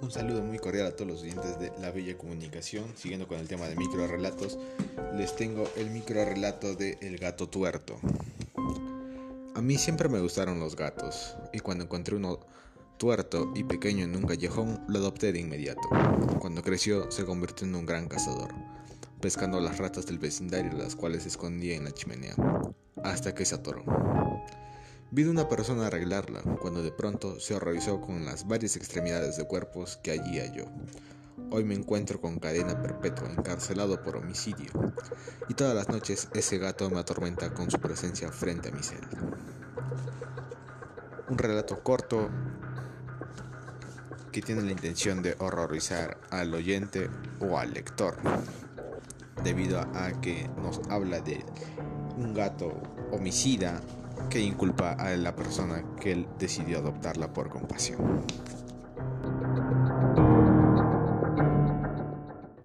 Un saludo muy cordial a todos los oyentes de La Bella Comunicación. Siguiendo con el tema de microrelatos, les tengo el microrelato de El gato tuerto. A mí siempre me gustaron los gatos, y cuando encontré uno tuerto y pequeño en un callejón, lo adopté de inmediato. Cuando creció, se convirtió en un gran cazador, pescando las ratas del vecindario, las cuales escondía en la chimenea, hasta que se atoró. Vi de una persona arreglarla, cuando de pronto se horrorizó con las varias extremidades de cuerpos que allí halló. Hoy me encuentro con cadena perpetua, encarcelado por homicidio, y todas las noches ese gato me atormenta con su presencia frente a mi celda. Un relato corto que tiene la intención de horrorizar al oyente o al lector, debido a que nos habla de un gato homicida que inculpa a la persona que decidió adoptarla por compasión.